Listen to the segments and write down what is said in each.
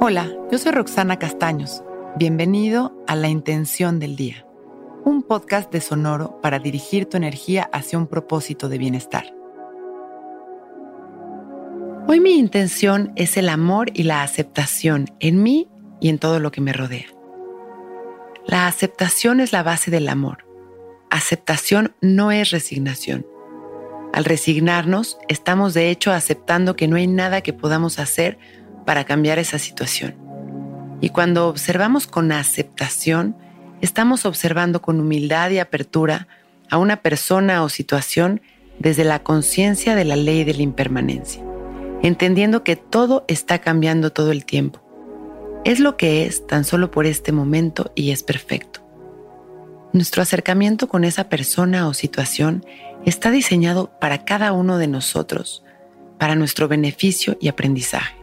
Hola, yo soy Roxana Castaños. Bienvenido a La Intención del Día, un podcast de Sonoro para dirigir tu energía hacia un propósito de bienestar. Hoy mi intención es el amor y la aceptación en mí y en todo lo que me rodea. La aceptación es la base del amor. Aceptación no es resignación. Al resignarnos, estamos de hecho aceptando que no hay nada que podamos hacer para cambiar esa situación. Y cuando observamos con aceptación, estamos observando con humildad y apertura a una persona o situación desde la conciencia de la ley de la impermanencia, entendiendo que todo está cambiando todo el tiempo. Es lo que es tan solo por este momento y es perfecto. Nuestro acercamiento con esa persona o situación está diseñado para cada uno de nosotros, para nuestro beneficio y aprendizaje.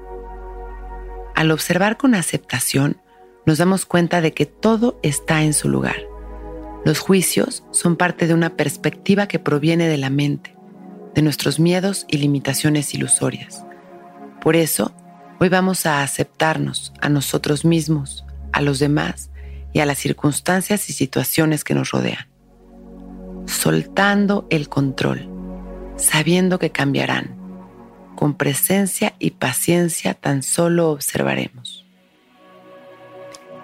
Al observar con aceptación, nos damos cuenta de que todo está en su lugar. Los juicios son parte de una perspectiva que proviene de la mente, de nuestros miedos y limitaciones ilusorias. Por eso, hoy vamos a aceptarnos a nosotros mismos, a los demás y a las circunstancias y situaciones que nos rodean. Soltando el control, sabiendo que cambiarán con presencia y paciencia tan solo observaremos.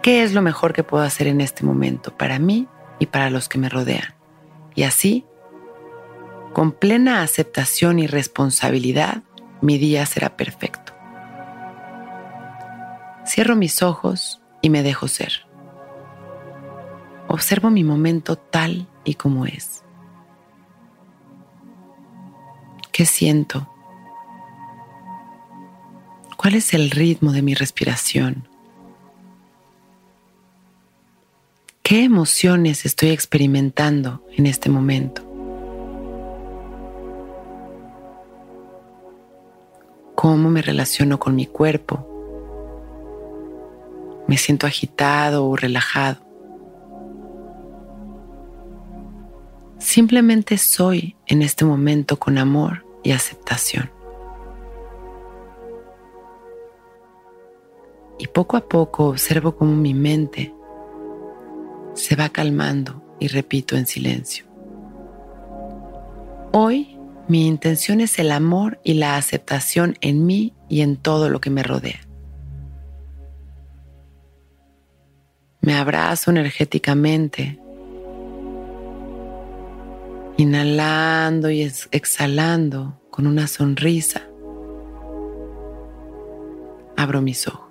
¿Qué es lo mejor que puedo hacer en este momento para mí y para los que me rodean? Y así, con plena aceptación y responsabilidad, mi día será perfecto. Cierro mis ojos y me dejo ser. Observo mi momento tal y como es. ¿Qué siento? ¿Cuál es el ritmo de mi respiración? ¿Qué emociones estoy experimentando en este momento? ¿Cómo me relaciono con mi cuerpo? ¿Me siento agitado o relajado? Simplemente soy en este momento con amor y aceptación. Y poco a poco observo cómo mi mente se va calmando y repito en silencio. Hoy mi intención es el amor y la aceptación en mí y en todo lo que me rodea. Me abrazo energéticamente, inhalando y exhalando con una sonrisa. Abro mis ojos.